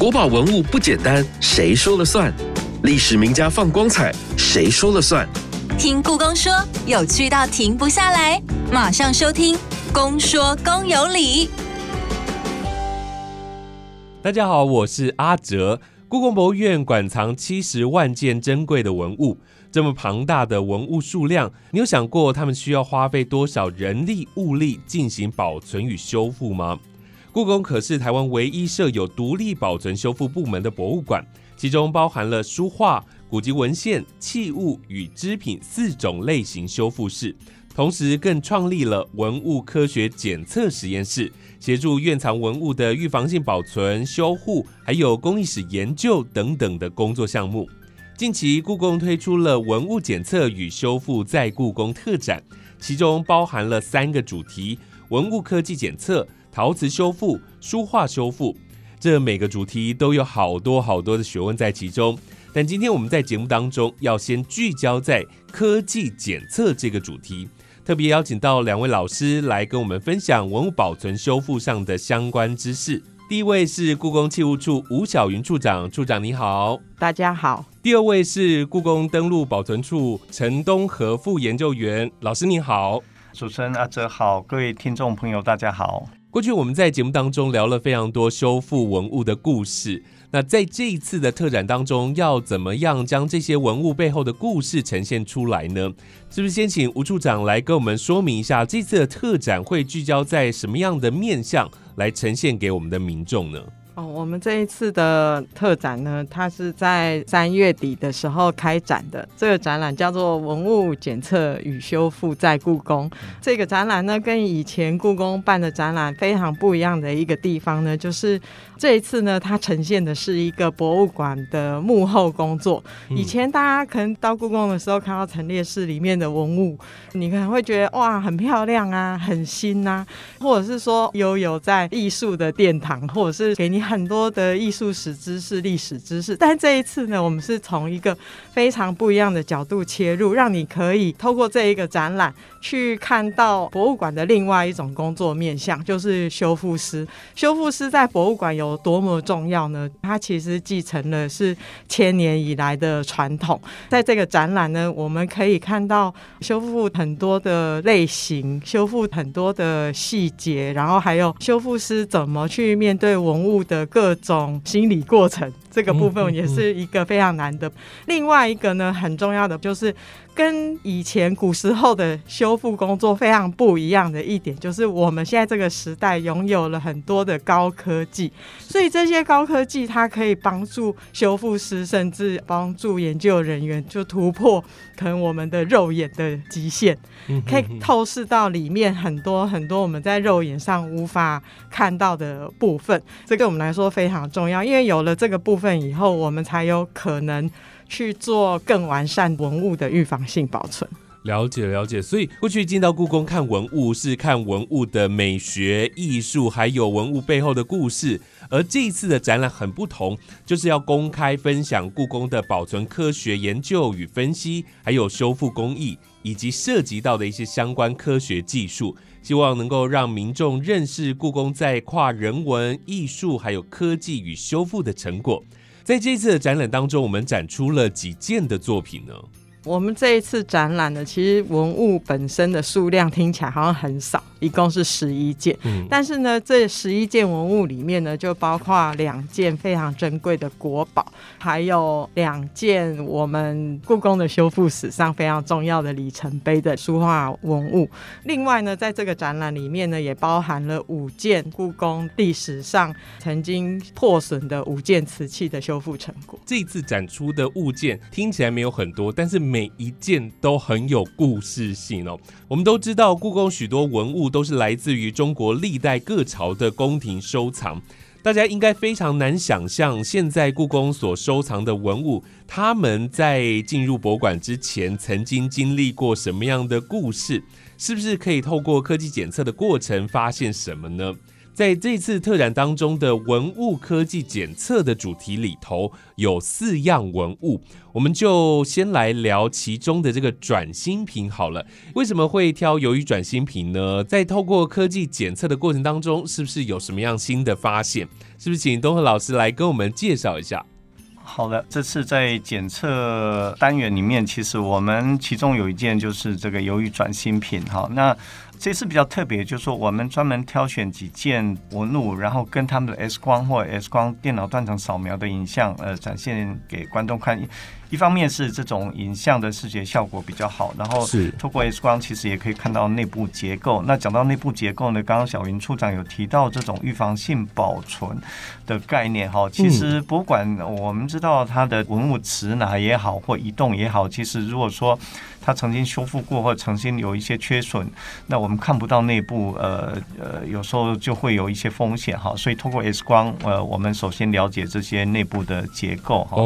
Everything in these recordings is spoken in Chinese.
国宝文物不简单，谁说了算？历史名家放光彩，谁说了算？听故宫说，有趣到停不下来，马上收听《公说公有理》。大家好，我是阿哲。故宫博物院馆藏七十万件珍贵的文物，这么庞大的文物数量，你有想过他们需要花费多少人力物力进行保存与修复吗？故宫可是台湾唯一设有独立保存修复部门的博物馆，其中包含了书画、古籍文献、器物与织品四种类型修复室，同时更创立了文物科学检测实验室，协助院藏文物的预防性保存、修护，还有工艺史研究等等的工作项目。近期，故宫推出了文物检测与修复在故宫特展，其中包含了三个主题：文物科技检测。陶瓷修复、书画修复，这每个主题都有好多好多的学问在其中。但今天我们在节目当中要先聚焦在科技检测这个主题，特别邀请到两位老师来跟我们分享文物保存修复上的相关知识。第一位是故宫器物处吴晓云处长，处长你好，大家好。第二位是故宫登录保存处陈东和副研究员，老师你好，主持人阿哲好，各位听众朋友大家好。过去我们在节目当中聊了非常多修复文物的故事，那在这一次的特展当中，要怎么样将这些文物背后的故事呈现出来呢？是不是先请吴处长来跟我们说明一下，这次的特展会聚焦在什么样的面向来呈现给我们的民众呢？哦，我们这一次的特展呢，它是在三月底的时候开展的。这个展览叫做《文物检测与修复在故宫》。这个展览呢，跟以前故宫办的展览非常不一样的一个地方呢，就是这一次呢，它呈现的是一个博物馆的幕后工作。以前大家可能到故宫的时候，看到陈列室里面的文物，你可能会觉得哇，很漂亮啊，很新啊，或者是说悠游在艺术的殿堂，或者是给你。很多的艺术史知识、历史知识，但这一次呢，我们是从一个非常不一样的角度切入，让你可以透过这一个展览去看到博物馆的另外一种工作面向，就是修复师。修复师在博物馆有多么重要呢？它其实继承了是千年以来的传统。在这个展览呢，我们可以看到修复很多的类型，修复很多的细节，然后还有修复师怎么去面对文物。的各种心理过程，这个部分也是一个非常难的。另外一个呢，很重要的就是。跟以前古时候的修复工作非常不一样的一点，就是我们现在这个时代拥有了很多的高科技，所以这些高科技它可以帮助修复师，甚至帮助研究人员就突破可能我们的肉眼的极限，可以透视到里面很多很多我们在肉眼上无法看到的部分。这对我们来说非常重要，因为有了这个部分以后，我们才有可能。去做更完善文物的预防性保存。了解了解，所以过去进到故宫看文物是看文物的美学、艺术，还有文物背后的故事。而这一次的展览很不同，就是要公开分享故宫的保存科学研究与分析，还有修复工艺，以及涉及到的一些相关科学技术，希望能够让民众认识故宫在跨人文、艺术还有科技与修复的成果。在这一次的展览当中，我们展出了几件的作品呢？我们这一次展览呢，其实文物本身的数量听起来好像很少。一共是十一件，嗯但是呢，这十一件文物里面呢，就包括两件非常珍贵的国宝，还有两件我们故宫的修复史上非常重要的里程碑的书画文物。另外呢，在这个展览里面呢，也包含了五件故宫历史上曾经破损的五件瓷器的修复成果。这次展出的物件听起来没有很多，但是每一件都很有故事性哦。我们都知道，故宫许多文物。都是来自于中国历代各朝的宫廷收藏，大家应该非常难想象，现在故宫所收藏的文物，他们在进入博物馆之前，曾经经历过什么样的故事？是不是可以透过科技检测的过程，发现什么呢？在这次特展当中的文物科技检测的主题里头，有四样文物，我们就先来聊其中的这个转心瓶好了。为什么会挑鱿鱼转心瓶呢？在透过科技检测的过程当中，是不是有什么样新的发现？是不是请东和老师来跟我们介绍一下？好的，这次在检测单元里面，其实我们其中有一件就是这个鱿鱼转心瓶。哈，那这次比较特别，就是说我们专门挑选几件纹路，然后跟他们的 X 光或 X 光电脑断层扫描的影像，呃，展现给观众看。一方面是这种影像的视觉效果比较好，然后是透过 X 光其实也可以看到内部结构。那讲到内部结构呢，刚刚小云处长有提到这种预防性保存的概念哈。其实博物馆我们知道它的文物持拿也好或移动也好，其实如果说它曾经修复过或曾经有一些缺损，那我们看不到内部，呃呃，有时候就会有一些风险哈。所以透过 X 光，呃，我们首先了解这些内部的结构哈。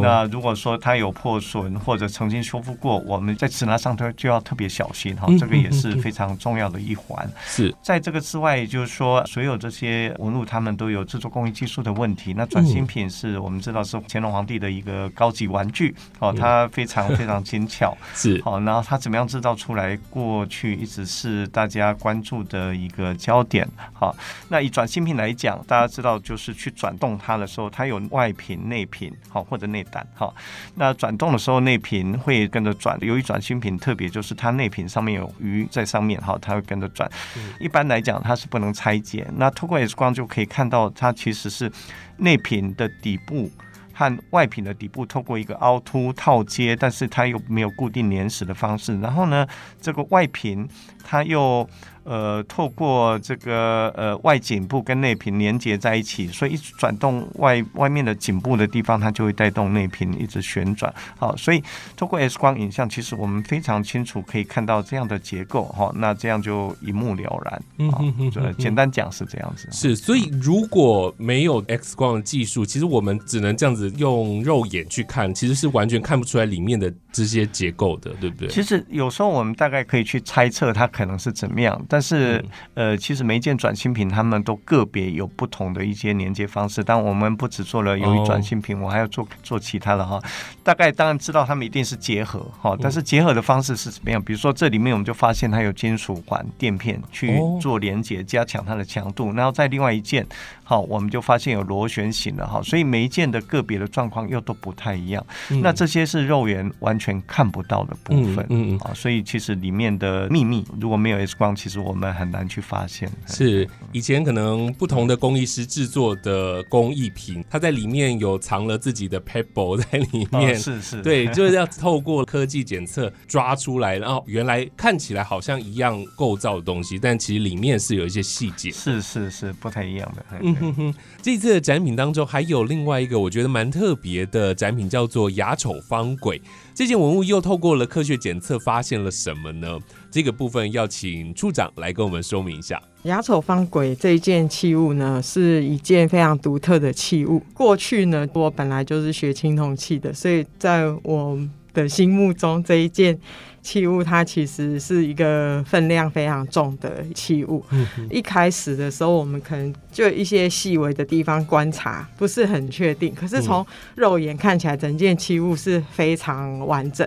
那如果说它有破损或者曾经修复过，我们在持拿上头就要特别小心哈，这个也是非常重要的一环。是在这个之外，就是说所有这些纹路，他们都有制作工艺技术的问题。那转新品是我们知道是乾隆皇帝的一个高级玩具哦，它非常非常精巧。是好，然后它怎么样制造出来，过去一直是大家关注的一个焦点。好，那以转新品来讲，大家知道就是去转动它的时候，它有外屏、内屏，好或者内胆，好。那转动的时候，内屏会跟着转。由于转心屏特别，就是它内屏上面有鱼在上面，哈，它会跟着转。一般来讲，它是不能拆解。那透过 X 光就可以看到，它其实是内屏的底部和外屏的底部透过一个凹凸套接，但是它又没有固定粘实的方式。然后呢，这个外屏它又。呃，透过这个呃外颈部跟内屏连接在一起，所以一转动外外面的颈部的地方，它就会带动内屏一直旋转。好，所以透过 X 光影像，其实我们非常清楚可以看到这样的结构。哈，那这样就一目了然。嗯嗯嗯，简单讲是这样子。是，所以如果没有 X 光的技术，其实我们只能这样子用肉眼去看，其实是完全看不出来里面的这些结构的，对不对？其实有时候我们大概可以去猜测它可能是怎么样。但是，呃，其实每一件转新品，他们都个别有不同的一些连接方式。但我们不只做了由于转新品，我还要做做其他的哈。大概当然知道他们一定是结合哈，但是结合的方式是怎么样？比如说这里面我们就发现它有金属管垫片去做连接，加强它的强度。然后在另外一件，好，我们就发现有螺旋形了哈。所以每一件的个别的状况又都不太一样。那这些是肉眼完全看不到的部分，嗯嗯啊。所以其实里面的秘密，如果没有 X 光，其实我们很难去发现，是以前可能不同的工艺师制作的工艺品，它在里面有藏了自己的 pebble 在里面，是是，对，就是要透过科技检测抓出来，然后原来看起来好像一样构造的东西，但其实里面是有一些细节，是是是不太一样的。嗯 这次的展品当中还有另外一个我觉得蛮特别的展品，叫做雅丑方轨。这件文物又透过了科学检测发现了什么呢？这个部分要请处长来跟我们说明一下。雅丑方轨这一件器物呢，是一件非常独特的器物。过去呢，我本来就是学青铜器的，所以在我的心目中，这一件。器物它其实是一个分量非常重的器物。一开始的时候，我们可能就一些细微的地方观察不是很确定，可是从肉眼看起来，整件器物是非常完整。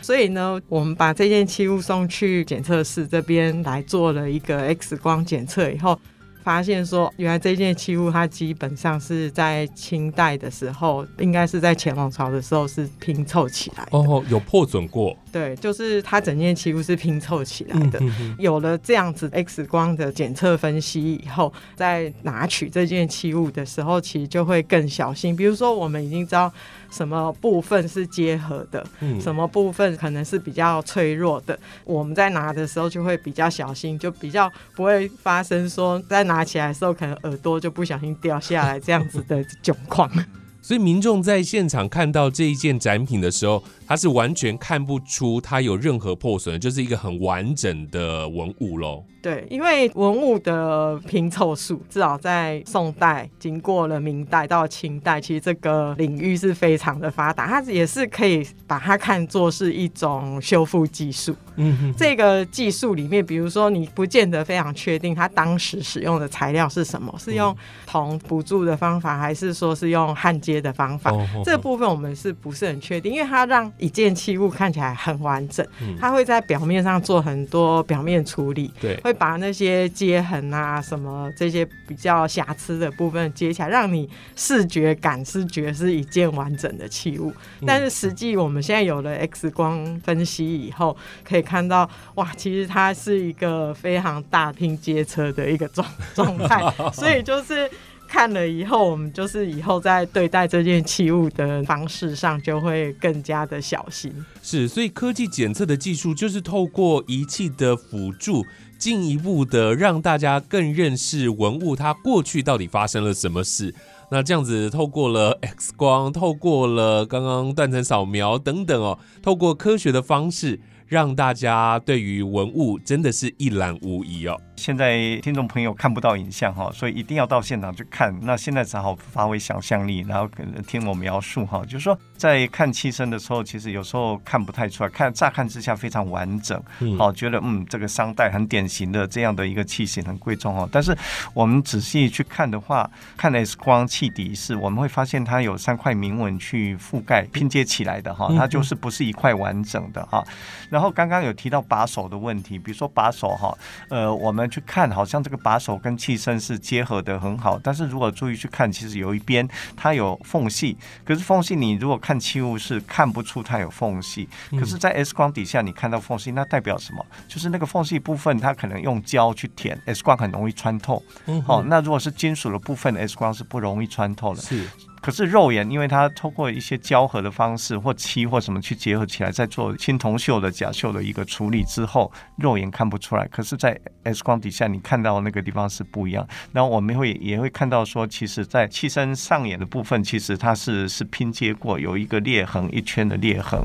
所以呢，我们把这件器物送去检测室这边来做了一个 X 光检测以后。发现说，原来这件器物它基本上是在清代的时候，应该是在乾隆朝的时候是拼凑起来。哦，有破损过。对，就是它整件器物是拼凑起来的。有了这样子 X 光的检测分析以后，在拿取这件器物的时候，其实就会更小心。比如说，我们已经知道。什么部分是结合的？嗯什么部分可能是比较脆弱的？我们在拿的时候就会比较小心，就比较不会发生说在拿拿起来的时候可能耳朵就不小心掉下来这样子的窘况。所以民众在现场看到这一件展品的时候，它是完全看不出它有任何破损，就是一个很完整的文物喽。对，因为文物的拼凑术，至少在宋代经过了明代到清代，其实这个领域是非常的发达，它也是可以把它看作是一种修复技术。嗯哼这个技术里面，比如说你不见得非常确定它当时使用的材料是什么，是用铜补助的方法，还是说是用焊接的方法？哦这部分我们是不是很确定？因为它让一件器物看起来很完整，嗯它会在表面上做很多表面处理，对，会把那些接痕啊、什么这些比较瑕疵的部分接起来，让你视觉感是觉得是一件完整的器物。但是实际我们现在有了 X 光分析以后，可以看到，哇，其实它是一个非常大拼接车的一个状状态，所以就是。看了以后，我们就是以后在对待这件器物的方式上，就会更加的小心。是，所以科技检测的技术就是透过仪器的辅助，进一步的让大家更认识文物它过去到底发生了什么事。那这样子，透过了 X 光，透过了刚刚断层扫描等等哦，透过科学的方式，让大家对于文物真的是一览无遗哦。现在听众朋友看不到影像哈，所以一定要到现场去看。那现在只好发挥想象力，然后可能听我描述哈，就是说在看器身的时候，其实有时候看不太出来，看乍看之下非常完整，嗯好，觉得嗯这个商代很典型的这样的一个器型很贵重哦。但是我们仔细去看的话，看 X 光器底是我们会发现它有三块铭文去覆盖拼接起来的哈，它就是不是一块完整的哈。然后刚刚有提到把手的问题，比如说把手哈，呃，我们去看，好像这个把手跟气身是结合的很好，但是如果注意去看，其实有一边它有缝隙，可是缝隙你如果看器物是看不出它有缝隙，可是，在 X 光底下你看到缝隙，那代表什么？就是那个缝隙部分它可能用胶去填，X 光很容易穿透。嗯哦，那如果是金属的部分，X 光是不容易穿透的。是，可是肉眼，因为它通过一些胶合的方式或漆或什么去结合起来，再做青铜锈的假锈的一个处理之后，肉眼看不出来。可是，在 X 光底下，你看到那个地方是不一样。然后我们会也会看到说，其实在器身上眼的部分，其实它是是拼接过，有一个裂痕，一圈的裂痕。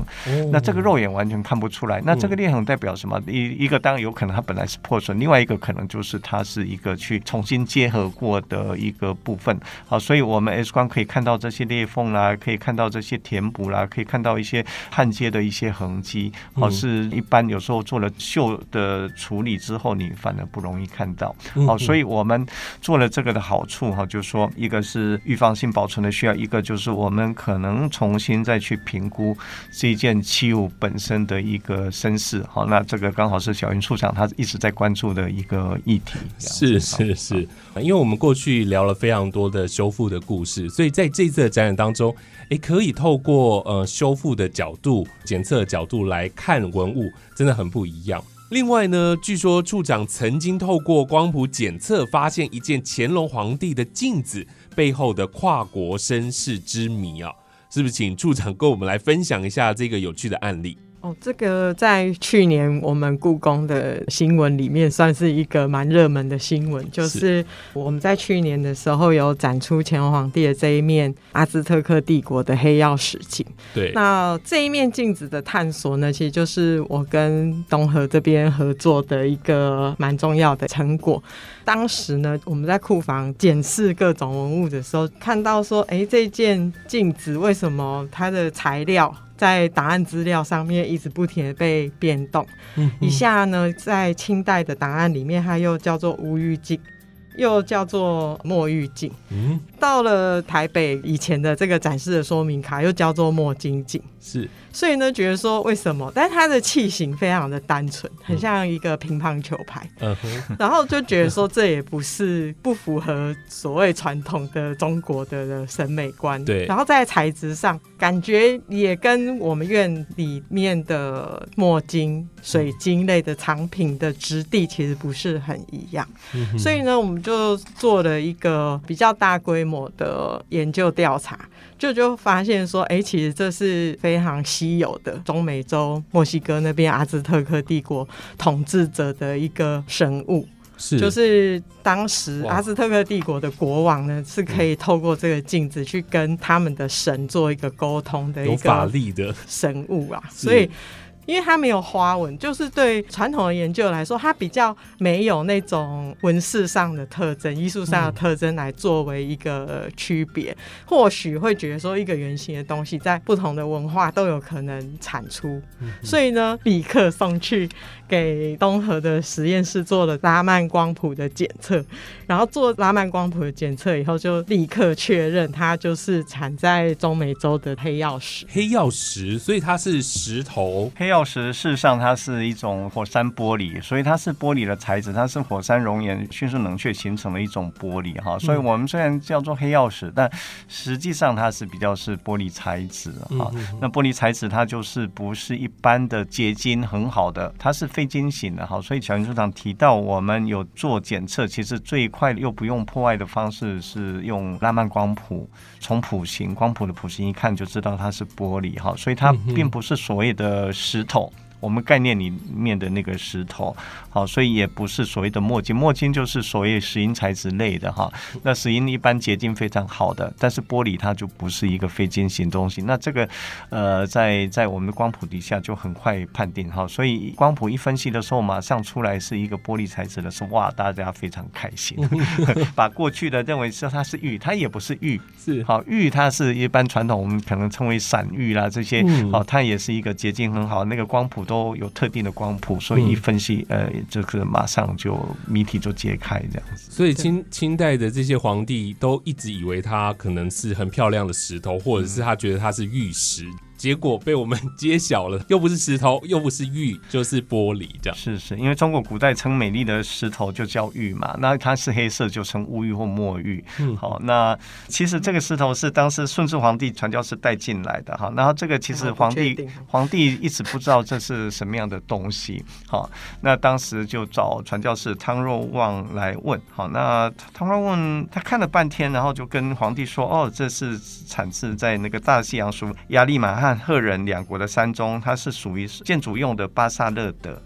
那这个肉眼完全看不出来。那这个裂痕代表什么？一一个当然有可能它本来是破损，另外一个可能就是它是一个去重新结合过的一个部分。好，所以我们 X 光可以看到这些裂缝啦，可以看到这些填补啦，可以看到一些焊接的一些痕迹。好，嗯是一般有时候做了锈的处理之后，你反而不容易看到。嗯好，所以我们做了这个的好处哈，就是说一个是预防性保存的需要，一个就是我们可能重新再去评估这一件器物本身的一个身世。好，那这个刚好是小云处长他一直在关注的一个议题。是是是，因为我们过去聊了非常多的修复的故事，所以在这次的展览当中，诶，可以透过呃修复的角度、检测的角度来看文物，真的很不一样。另外呢，据说处长曾经透过光谱检测，发现一件乾隆皇帝的镜子背后的跨国身世之谜啊，是不是？请处长跟我们来分享一下这个有趣的案例。哦，这个在去年我们故宫的新闻里面算是一个蛮热门的新闻，就是我们在去年的时候有展出乾隆皇帝的这一面阿兹特克帝国的黑曜石镜。对，那这一面镜子的探索呢，其实就是我跟东河这边合作的一个蛮重要的成果。当时呢，我们在库房检视各种文物的时候，看到说，哎，这件镜子为什么它的材料？在档案资料上面一直不停的被变动，以下呢，在清代的档案里面，它又叫做无玉镜，又叫做墨玉镜。嗯，到了台北以前的这个展示的说明卡，又叫做墨金镜。是所以呢，觉得说为什么？但是它的器型非常的单纯，很像一个乒乓球拍，嗯哼，然后就觉得说这也不是不符合所谓传统的中国的审美观。对然后在材质上，感觉也跟我们院里面的墨金、水晶类的藏品的质地其实不是很一样。嗯所以呢，我们就做了一个比较大规模的研究调查，就就发现说，哎、其实这是非常稀有的中美洲墨西哥那边阿兹特克帝国统治者的一个生物。是就是当时阿兹特克帝国的国王呢，是可以透过这个镜子去跟他们的神做一个沟通的一个法个力的，神物啊，所以。因为它没有花纹，就是对传统的研究来说，它比较没有那种纹饰上的特征、艺术上的特征来作为一个区别。或许会觉得说，一个圆形的东西在不同的文化都有可能产出，所以呢，立刻送去给东河的实验室做了拉曼光谱的检测，然后做拉曼光谱的检测以后，就立刻确认它就是产在中美洲的黑曜石。黑曜石，所以它是石头。黑曜石事实上它是一种火山玻璃，所以它是玻璃的材质，它是火山熔岩迅速冷却形成的一种玻璃哈。所以我们虽然叫做黑曜石，但实际上它是比较是玻璃材质哈。那玻璃材质它就是不是一般的结晶很好的，它是非晶型的哈。所以小林处长提到我们有做检测，其实最快又不用破坏的方式是用拉曼光谱，从谱型光谱的谱型一看就知道它是玻璃哈。所以它并不是所谓的石头。我们概念里面的那个石头，好，所以也不是所谓的墨晶，墨晶就是所谓石英材质类的哈。那石英一般结晶非常好的，但是玻璃它就不是一个非晶型东西。那这个呃，在在我们的光谱底下就很快判定哈，所以光谱一分析的时候，马上出来是一个玻璃材质的时候，哇，大家非常开心，把过去的认为是它是玉，它也不是玉，是好玉，它是一般传统我们可能称为散玉啦这些，嗯好，它也是一个结晶很好，那个光谱都。都有特定的光谱，所以一分析，呃，这个马上就谜题就揭开这样子。所以清清代的这些皇帝都一直以为它可能是很漂亮的石头，或者是他觉得它是玉石。结果被我们揭晓了，又不是石头，又不是玉，就是玻璃这样。是是，因为中国古代称美丽的石头就叫玉嘛，那它是黑色就称乌玉或墨玉。嗯好，那其实这个石头是当时顺治皇帝传教士带进来的哈，然后这个其实皇帝皇帝一直不知道这是什么样的东西。好，那当时就找传教士汤若望来问。好，那汤若望他看了半天，然后就跟皇帝说：“哦，这是产自在那个大西洋属亚利马和赫人两国的山中，它是属于建筑用的巴萨勒德。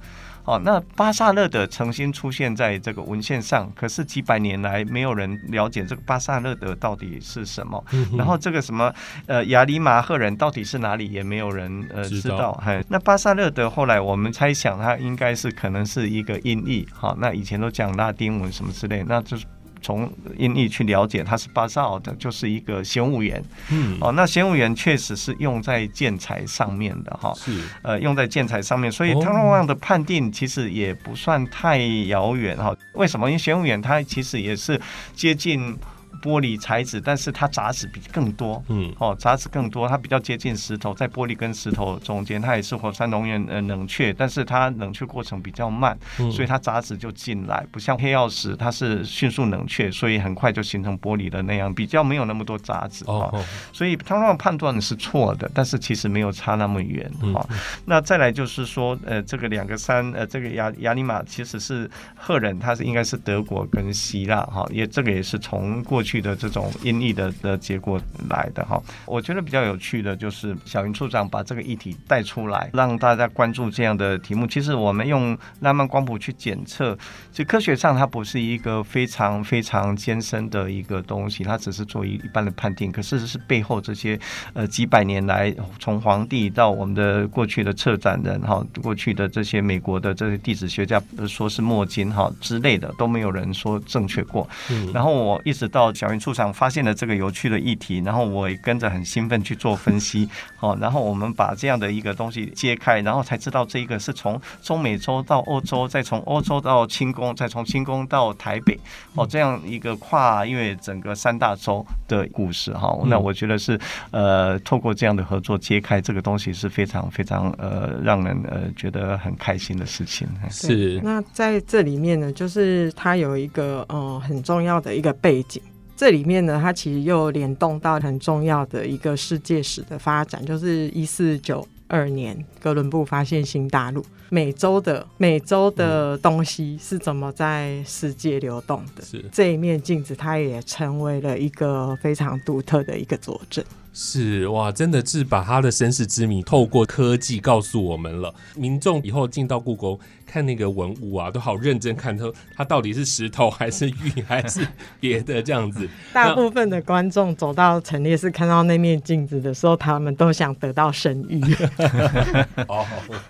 哦，那巴萨勒德曾经出现在这个文献上，可是几百年来没有人了解这个巴萨勒德到底是什么。然后这个什么呃亚里马赫人到底是哪里，也没有人呃知道知道。嘿，那巴萨勒德后来我们猜想它应该是可能是一个音译。好，那以前都讲拉丁文什么之类，那就是。从音译去了解，它是巴萨尔的，就是一个玄武岩。嗯，哦，那玄武岩确实是用在建材上面的哈。是呃，用在建材上面，所以哦汤若望的判定其实也不算太遥远哈。为什么？因为玄武岩它其实也是接近玻璃材质，但是它杂质比更多。嗯哦，杂质更多，它比较接近石头，在玻璃跟石头中间，它也是火山熔岩呃冷却，但是它冷却过程比较慢，嗯所以它杂质就进来，不像黑曜石，它是迅速冷却，所以很快就形成玻璃的那样，比较没有那么多杂质哦。哦所以他们判断是错的，但是其实没有差那么远嗯哈、那再来就是说，呃，这个两个山，呃，这个亚亚里马其实是赫人，他是应该是德国跟希腊哈，也这个也是从过去去的这种音译的的结果来的哈。我觉得比较有趣的就是小云处长把这个议题带出来，让大家关注这样的题目。其实我们用拉曼光谱去检测，其实科学上它不是一个非常非常艰深的一个东西，它只是做一一般的判定。可事实是背后这些呃几百年来，从皇帝到我们的过去的策展人哈，过去的这些美国的这些地质学家说是墨金哈之类的，都没有人说正确过。嗯然后我一直到小云处长发现了这个有趣的议题，然后我也跟着很兴奋去做分析，哦，然后我们把这样的一个东西揭开，然后才知道这一个是从中美洲到欧洲，再从欧洲到清宫，再从清宫到台北，哦，这样一个跨越整个三大洲的故事哈。嗯那我觉得是呃，透过这样的合作揭开这个东西是非常非常呃让人呃觉得很开心的事情。是那在这里面呢，就是它有一个呃很重要的一个背景。这里面呢，它其实又联动到很重要的一个世界史的发展，就是一四九二年哥伦布发现新大陆，美洲的美洲的东西是怎么在世界流动的。是这一面镜子，它也成为了一个非常独特的一个佐证。是哇，真的是把他的身世之谜透过科技告诉我们了。民众以后进到故宫看那个文物啊，都好认真看，它它到底是石头还是玉还是别的这样子。大部分的观众走到陈列室看到那面镜子的时候，他们都想得到神谕。哦，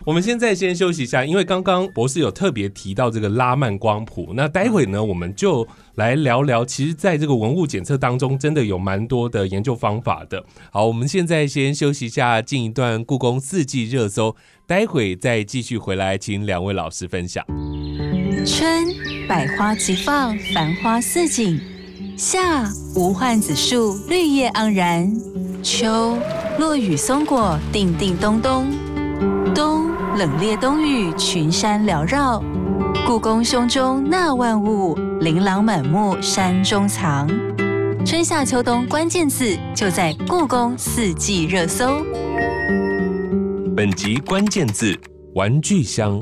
我们现在先休息一下，因为刚刚博士有特别提到这个拉曼光谱，那待会呢，我们就来聊聊。其实，在这个文物检测当中，真的有蛮多的研究方法的。好，我们现在先休息一下，进一段故宫四季热搜，待会再继续回来，请两位老师分享。春，百花齐放，繁花似锦；夏，无患子树，绿叶盎然；秋，落雨松果，叮叮咚咚；冬，冷冽冬雨，群山缭绕。故宫胸中纳万物，琳琅满目山中藏。春夏秋冬关键字就在故宫四季热搜。本集关键字：玩具箱。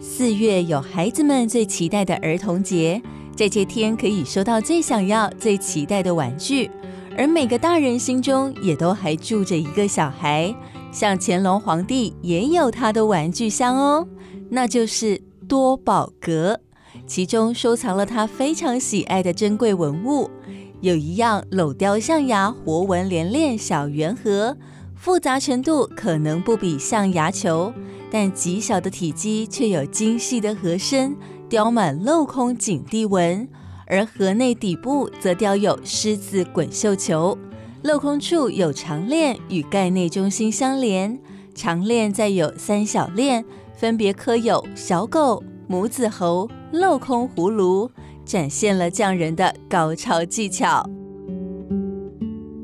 四月有孩子们最期待的儿童节，在这天可以收到最想要、最期待的玩具，而每个大人心中也都还住着一个小孩。像乾隆皇帝也有他的玩具箱哦，那就是多宝阁，其中收藏了他非常喜爱的珍贵文物。有一样镂雕象牙活纹连链小圆盒，复杂程度可能不比象牙球，但极小的体积却有精细的盒身，雕满镂空锦地纹，而盒内底部则雕有狮子滚绣球，镂空处有长链与盖内中心相连，长链再有三小链，分别刻有小狗、母子猴、镂空葫芦。展现了匠人的高超技巧。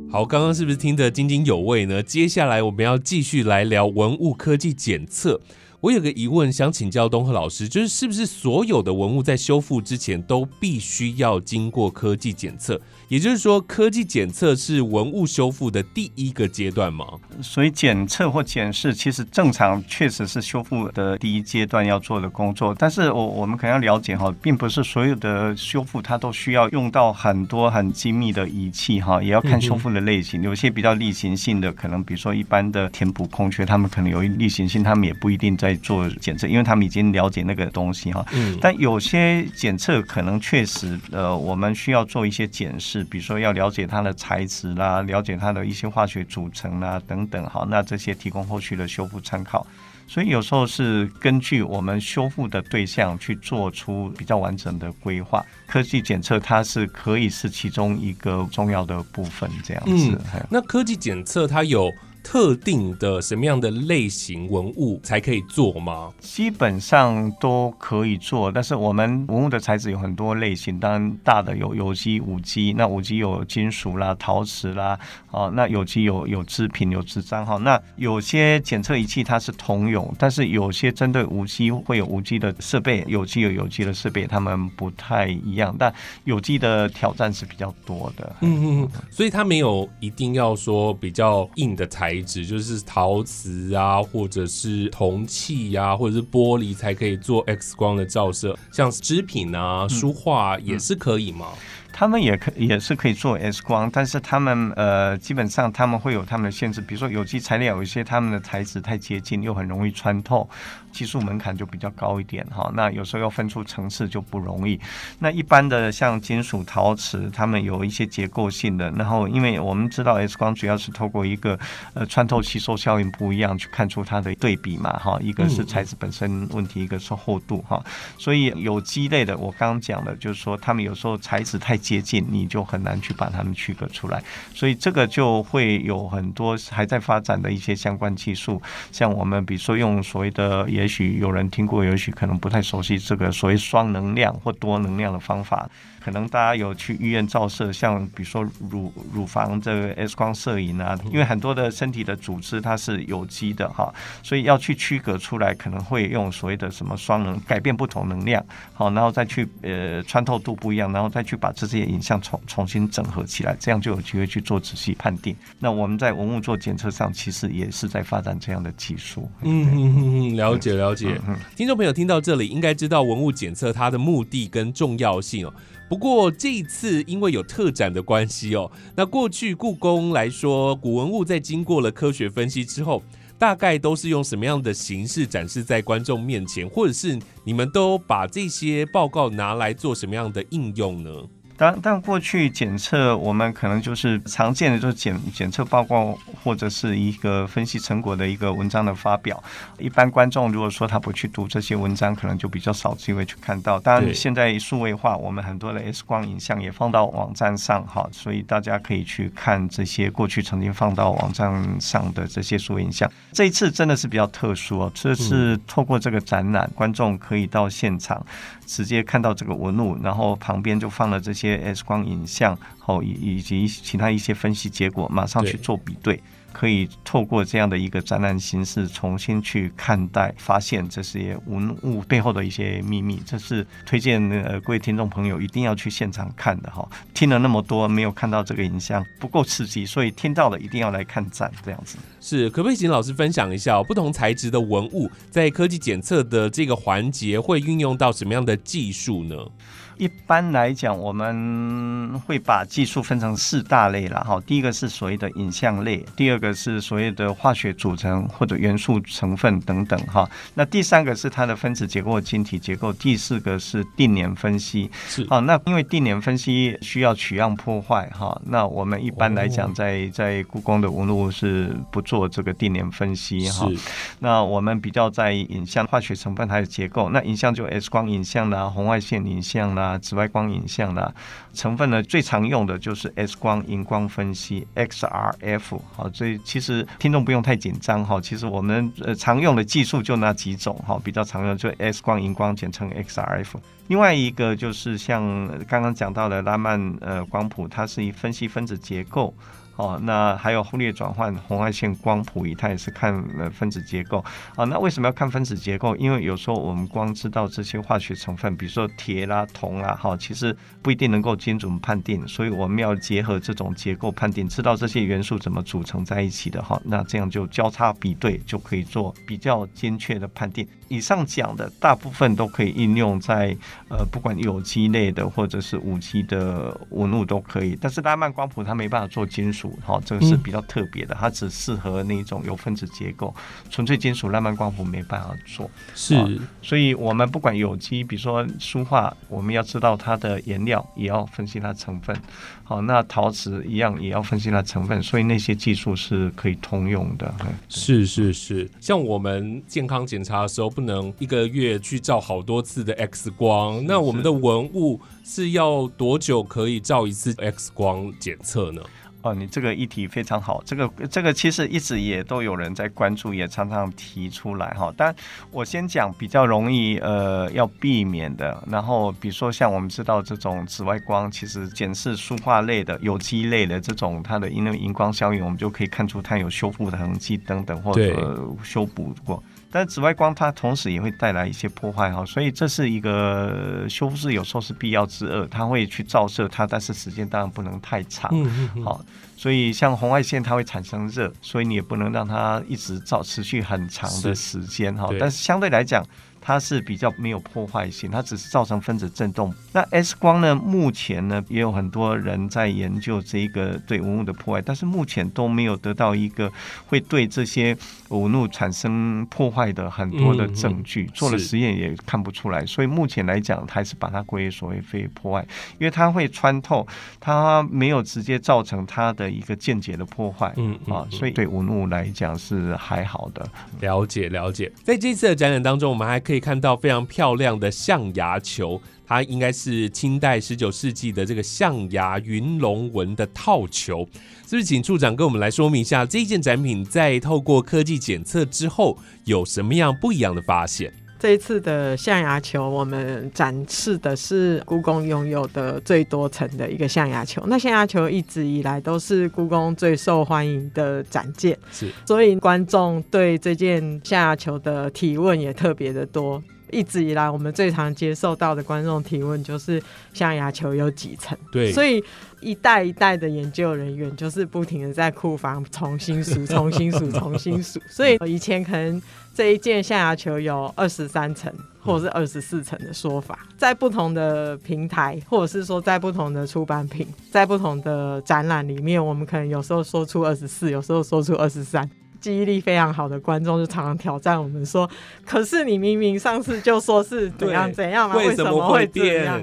好，刚刚是不是听得津津有味呢？接下来我们要继续来聊文物科技检测。我有个疑问，想请教东赫老师，就是是不是所有的文物在修复之前都必须要经过科技检测？也就是说，科技检测是文物修复的第一个阶段吗？所以检测或检视，其实正常确实是修复的第一阶段要做的工作。但是我我们可能要了解哈，并不是所有的修复它都需要用到很多很精密的仪器哈，也要看修复的类型。有些比较例行性的，可能比如说一般的填补空缺，他们可能有例行性，他们也不一定在做检测，因为他们已经了解那个东西哈。嗯。但有些检测可能确实呃，我们需要做一些检视。比如说要了解它的材质啦，了解它的一些化学组成啦等等，好，那这些提供后续的修复参考。所以有时候是根据我们修复的对象去做出比较完整的规划。科技检测它是可以是其中一个重要的部分，这样子。那科技检测它有？特定的什么样的类型文物才可以做吗？基本上都可以做，但是我们文物的材质有很多类型，当然大的有有机、无机，那无机有金属啦、陶瓷啦，哦，那有机有有制品、有纸张哈。那有些检测仪器它是通用，但是有些针对无机会有无机的设备，有机有有机的设备，它们不太一样。但有机的挑战是比较多的，嗯嗯，所以它没有一定要说比较硬的材。材质就是陶瓷啊，或者是铜器呀，或者是玻璃才可以做 X 光的照射。像织品啊、书画也是可以吗？他们也可也是可以做 X 光，但是他们呃基本上他们会有他们的限制，比如说有机材料有一些他们的材质太接近，又很容易穿透。技术门槛就比较高一点哈，那有时候要分出层次就不容易。那一般的像金属、陶瓷，它们有一些结构性的，然后因为我们知道 X 光主要是透过一个呃穿透吸收效应不一样去看出它的对比嘛哈，一个是材质本身问题，一个是厚度哈。所以有机类的，我刚刚讲的就是说，他们有时候材质太接近，你就很难去把它们区隔出来。所以这个就会有很多还在发展的一些相关技术，像我们比如说用所谓的也。许有人听过，也许可能不太熟悉这个所谓双能量或多能量的方法。可能大家有去医院照射，像比如说乳乳房这个 X 光摄影啊，因为很多的身体的组织它是有机的哈，所以要去区隔出来，可能会用所谓的什么双能改变不同能量，好，然后再去呃穿透度不一样，然后再去把这些影像重重新整合起来，这样就有机会去做仔细判定。那我们在文物做检测上，其实也是在发展这样的技术。嗯嗯嗯，了解了解。嗯听众朋友听到这里，应该知道文物检测它的目的跟重要性哦。不过这一次因为有特展的关系哦，那过去故宫来说，古文物在经过了科学分析之后，大概都是用什么样的形式展示在观众面前，或者是你们都把这些报告拿来做什么样的应用呢？当但过去检测，我们可能就是常见的，就是检检测报告或者是一个分析成果的一个文章的发表。一般观众如果说他不去读这些文章，可能就比较少机会去看到。当然，现在数位化，我们很多的 X 光影像也放到网站上，哈，所以大家可以去看这些过去曾经放到网站上的这些数位影像。这一次真的是比较特殊哦，这次透过这个展览，观众可以到现场。直接看到这个纹路，然后旁边就放了这些 X 光影像，后以以及其他一些分析结果，马上去做比对。可以透过这样的一个展览形式，重新去看待、发现这些文物背后的一些秘密。这是推荐呃各位听众朋友一定要去现场看的哈。听了那么多，没有看到这个影像不够刺激，所以听到了一定要来看展这样子。是，可不可以请老师分享一下、不同材质的文物在科技检测的这个环节会运用到什么样的技术呢？一般来讲，我们会把技术分成四大类了哈。第一个是所谓的影像类，第二个是所谓的化学组成或者元素成分等等哈。那第三个是它的分子结构、晶体结构，第四个是定年分析。是好，那因为定年分析需要取样破坏哈，那我们一般来哦讲在在故宫的文物是不做这个定年分析哈。是那我们比较在意影像化学成分还有结构。那影像就 X 光影像啦、红外线影像啦、啊紫外光影像啦。成分呢最常用的就是 X 光荧光分析 XRF。好，所以其实听众不用太紧张哈。其实我们呃常用的技术就那几种哈，比较常用就 X 光荧光，简称 XRF。另外一个就是像刚刚讲到的拉曼呃光谱，它是以分析分子结构。哦，那还有忽略转换红外线光谱仪，它也是看呃分子结构啊。那为什么要看分子结构？因为有时候我们光知道这些化学成分，比如说铁啦、铜啦，哈，其实不一定能够精准判定，所以我们要结合这种结构判定，知道这些元素怎么组成在一起的哈。那这样就交叉比对，就可以做比较精确的判定。以上讲的大部分都可以应用在呃，不管有机类的或者是无机的文物都可以，但是拉曼光谱它没办法做金属。好，这个是比较特别的，它只适合那种有分子结构，纯粹金属拉曼光谱没办法做。是所以我们不管有机，比如说书画，我们要知道它的颜料，也要分析它成分。好，那陶瓷一样也要分析它成分，所以那些技术是可以通用的。嗯是是是，像我们健康检查的时候，不能一个月去照好多次的 X 光，那我们的文物是要多久可以照一次 X 光检测呢？哦，你这个议题非常好，这个这个其实一直也都有人在关注，也常常提出来哈。但我先讲比较容易呃要避免的，然后比如说像我们知道这种紫外光，其实检视书画类的、有机类的这种它的因为荧光效应，我们就可以看出它有修复的痕迹等等，或对者修补过。但是紫外光它同时也会带来一些破坏哈，所以这是一个修复是有时候是必要之恶，它会去照射它，但是时间当然不能太长。嗯嗯好，所以像红外线它会产生热，所以你也不能让它一直照持续很长的时间哈。但是相对来讲，它是比较没有破坏性，它只是造成分子振动。那 X 光呢，目前呢也有很多人在研究这一个对文物的破坏，但是目前都没有得到一个会对这些文物产生破坏的很多的证据，嗯做了实验也看不出来。所以目前来讲，还是把它归为所谓非破坏，因为它会穿透，它没有直接造成它的一个间接的破坏。嗯嗯啊，嗯所以对文物来讲是还好的。了解了解，在这次的展览当中，我们还可以看到非常漂亮的象牙球，它应该是清代十九世纪的这个象牙云龙纹的套球，是不是？请处长跟我们来说明一下这件展品在透过科技检测之后有什么样不一样的发现？这一次的象牙球，我们展示的是故宫拥有的最多层的一个象牙球。那象牙球一直以来都是故宫最受欢迎的展件，是所以观众对这件象牙球的提问也特别的多。一直以来我们最常接受到的观众提问就是象牙球有几层？对，所以一代一代的研究人员就是不停的在库房重新数、重新数、重新数。所以以前可能这一件象牙球有二十三层或者是二十四层的说法，在不同的平台，或者是说在不同的出版品，在不同的展览里面，我们可能有时候说出二十四，有时候说出二十三。记忆力非常好的观众就常常挑战我们说：“可是你明明上次就说是怎样怎样啊，为什么会这样？”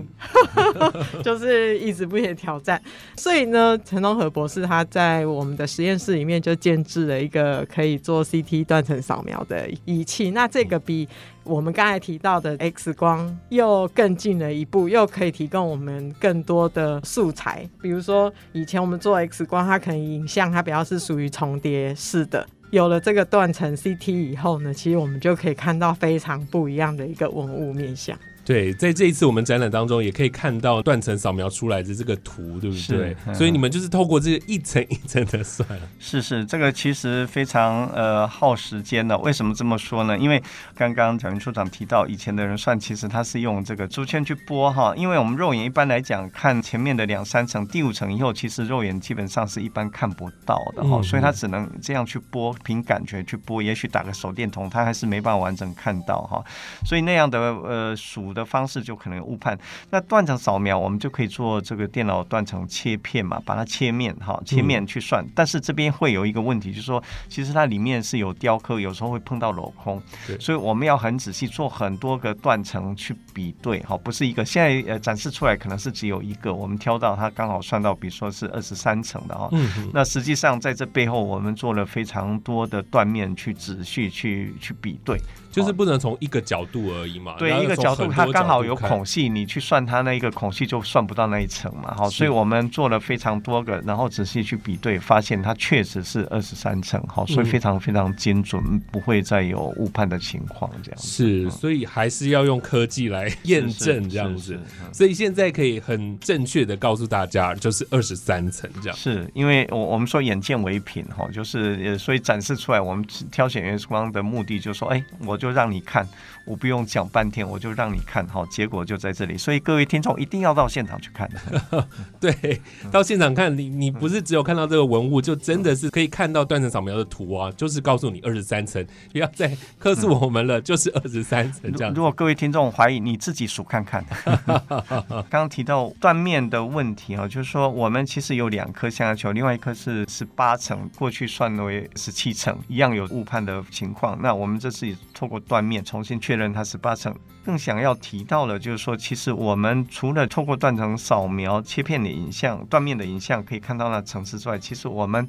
就是一直不停挑战。所以呢，陈东和博士他在我们的实验室里面就建制了一个可以做 CT 断层扫描的仪器。那这个比我们刚才提到的 X 光又更进了一步，又可以提供我们更多的素材。比如说，以前我们做 X 光，它可能影像它比较是属于重叠式的。有了这个断层 CT 以后呢，其实我们就可以看到非常不一样的一个文物面相。对，在这一次我们展览当中，也可以看到断层扫描出来的这个图，对不对？所以你们就是透过这个一层一层的算。是是，这个其实非常呃耗时间的。为什么这么说呢？因为刚刚蒋云处长提到，以前的人算其实他是用这个竹签去拨哈，因为我们肉眼一般来讲看前面的两三层，第五层以后，其实肉眼基本上是一般看不到的哈，所以他只能这样去拨，凭感觉去拨。也许打个手电筒，他还是没办法完整看到哈。所以那样的呃数。的方式就可能误判。那断层扫描，我们就可以做这个电脑断层切片嘛，把它切面哈，切面去算。但是这边会有一个问题，就是说，其实它里面是有雕刻，有时候会碰到镂空，所以我们要很仔细做很多个断层去比对哈，不是一个。现在呃展示出来可能是只有一个，我们挑到它刚好算到，比如说是二十三层的哈。那实际上在这背后，我们做了非常多的断面去仔细去去比对。就是不能从一个角度而已嘛，对，一个角度它刚好有孔隙，你去算它那一个孔隙就算不到那一层嘛，好，所以我们做了非常多个，然后仔细去比对，发现它确实是二十三层，好，所以非常非常精准，不会再有误判的情况，这样是，所以还是要用科技来验证这样子，所以现在可以很正确的告诉大家，就是二十三层这样，是因为我我们说眼见为凭哈，就是所以展示出来，我们挑选 X 光的目的就是说，哎，我就。就让你看，我不用讲半天，我就让你看，好，结果就在这里。所以各位听众一定要到现场去看。对，到现场看你，你不是只有看到这个文物，就真的是可以看到断层扫描的图啊，就是告诉你二十三层，不要再克诉我们了，就是二十三层这样。如果各位听众怀疑，你自己数看看。刚刚提到断面的问题啊，就是说我们其实有两颗象牙球，另外一颗是十八层，过去算为十七层，一样有误判的情况。那我们这次透过断面重新确认它十八层。更想要提到的，就是说，其实我们除了透过断层扫描切片的影像、断面的影像可以看到那层次之外，其实我们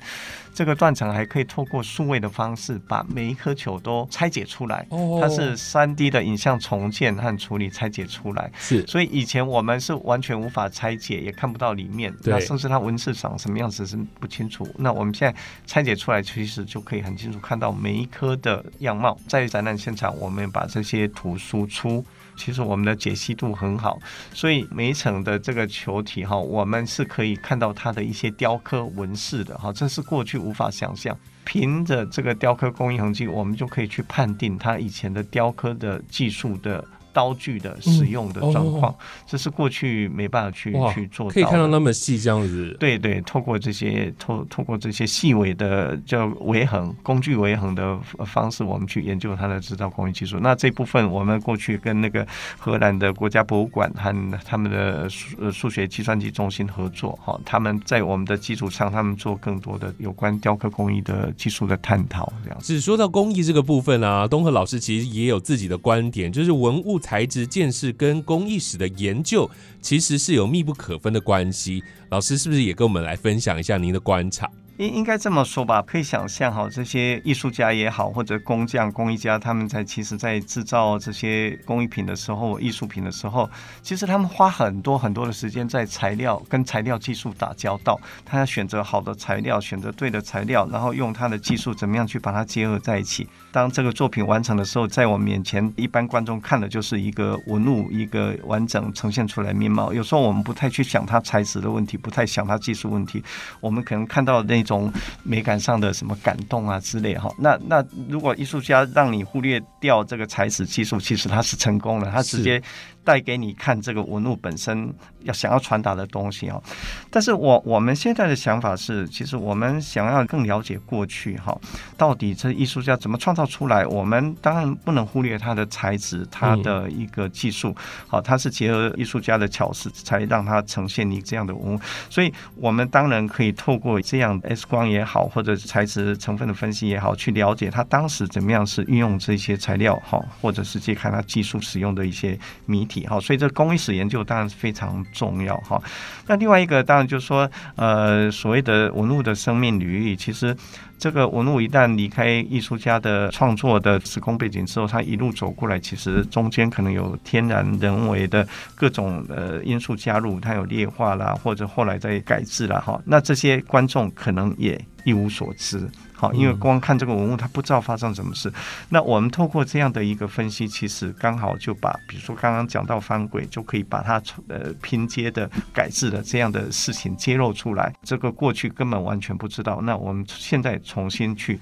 这个断层还可以透过数位的方式，把每一颗球都拆解出来。哦，它是三 D 的影像重建和处理拆解出来。是，所以以前我们是完全无法拆解，也看不到里面。那甚至它纹饰长什么样子是不清楚。那我们现在拆解出来，其实就可以很清楚看到每一颗的样貌。在展览现场，我们把这些图输出。其实我们的解析度很好，所以每一层的这个球体哈，我们是可以看到它的一些雕刻纹饰的哈，这是过去无法想象。凭着这个雕刻工艺痕迹，我们就可以去判定它以前的雕刻的技术的。刀具的使用的状况，这是过去没办法去去做到。可以看到那么细这样子。对对，透过这些透透过这些细微的叫维衡工具维衡的方式，我们去研究它的制造工艺技术。那这部分我们过去跟那个荷兰的国家博物馆和他们的数数学计算机中心合作，哈，他们在我们的基础上，他们做更多的有关雕刻工艺的技术的探讨。这样。只说到工艺这个部分啊，东和老师其实也有自己的观点，就是文物。材质建设跟工艺史的研究其实是有密不可分的关系。老师是不是也跟我们来分享一下您的观察？应应该这么说吧，可以想象哈，这些艺术家也好，或者工匠、工艺家，他们在其实，在制造这些工艺品的时候、艺术品的时候，其实他们花很多很多的时间在材料跟材料技术打交道。他要选择好的材料，选择对的材料，然后用他的技术怎么样去把它结合在一起。当这个作品完成的时候，在我们面前，一般观众看的就是一个纹路，一个完整呈现出来面貌。有时候我们不太去想它材质的问题，不太想它技术问题，我们可能看到那。种美感上的什么感动啊之类哈。那那如果艺术家让你忽略掉这个材质技术，其实他是成功了，他直接。带给你看这个文物本身要想要传达的东西哦，但是我我们现在的想法是，其实我们想要更了解过去哈，到底这艺术家怎么创造出来？我们当然不能忽略他的材质，他的一个技术，好，他是结合艺术家的巧思才让他呈现你这样的文物，所以我们当然可以透过这样 X 光也好，或者材质成分的分析也好，去了解他当时怎么样是运用这些材料哈，或者是去看他技术使用的一些谜题。好，所以这工艺史研究当然是非常重要哈。那另外一个当然就是说，呃，所谓的文物的生命履历，其实这个文物一旦离开艺术家的创作的时空背景之后，它一路走过来，其实中间可能有天然人为的各种呃因素加入，它有劣化啦，或者后来再改制了哈。那这些观众可能也一无所知。好，因为光看这个文物，他不知道发生什么事。那我们透过这样的一个分析，其实刚好就把，比如说刚刚讲到翻轨，就可以把它呃拼接的改制的这样的事情揭露出来。这个过去根本完全不知道。那我们现在重新去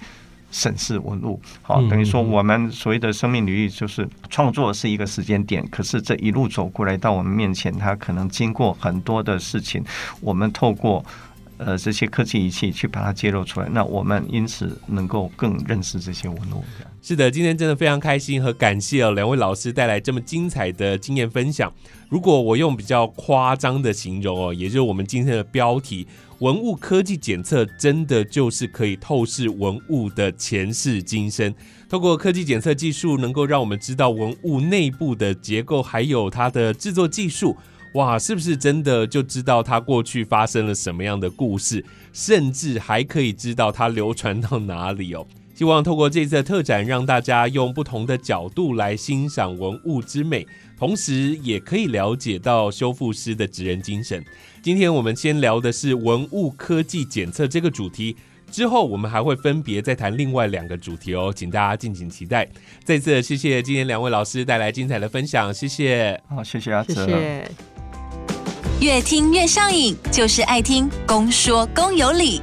审视文物，好，等于说我们所谓的生命领域，就是创作是一个时间点，可是这一路走过来到我们面前，它可能经过很多的事情，我们透过。呃，这些科技仪器去把它揭露出来，那我们因此能够更认识这些文物。是的，今天真的非常开心和感谢两位老师带来这么精彩的经验分享。如果我用比较夸张的形容哦，也就是我们今天的标题“文物科技检测”，真的就是可以透视文物的前世今生。透过科技检测技术，能够让我们知道文物内部的结构，还有它的制作技术。哇，是不是真的就知道它过去发生了什么样的故事，甚至还可以知道它流传到哪里哦？希望透过这次的特展，让大家用不同的角度来欣赏文物之美，同时也可以了解到修复师的职人精神。今天我们先聊的是文物科技检测这个主题，之后我们还会分别再谈另外两个主题哦，请大家敬请期待。再次谢谢今天两位老师带来精彩的分享，谢谢。好，谢谢阿哲。越听越上瘾，就是爱听公说公有理。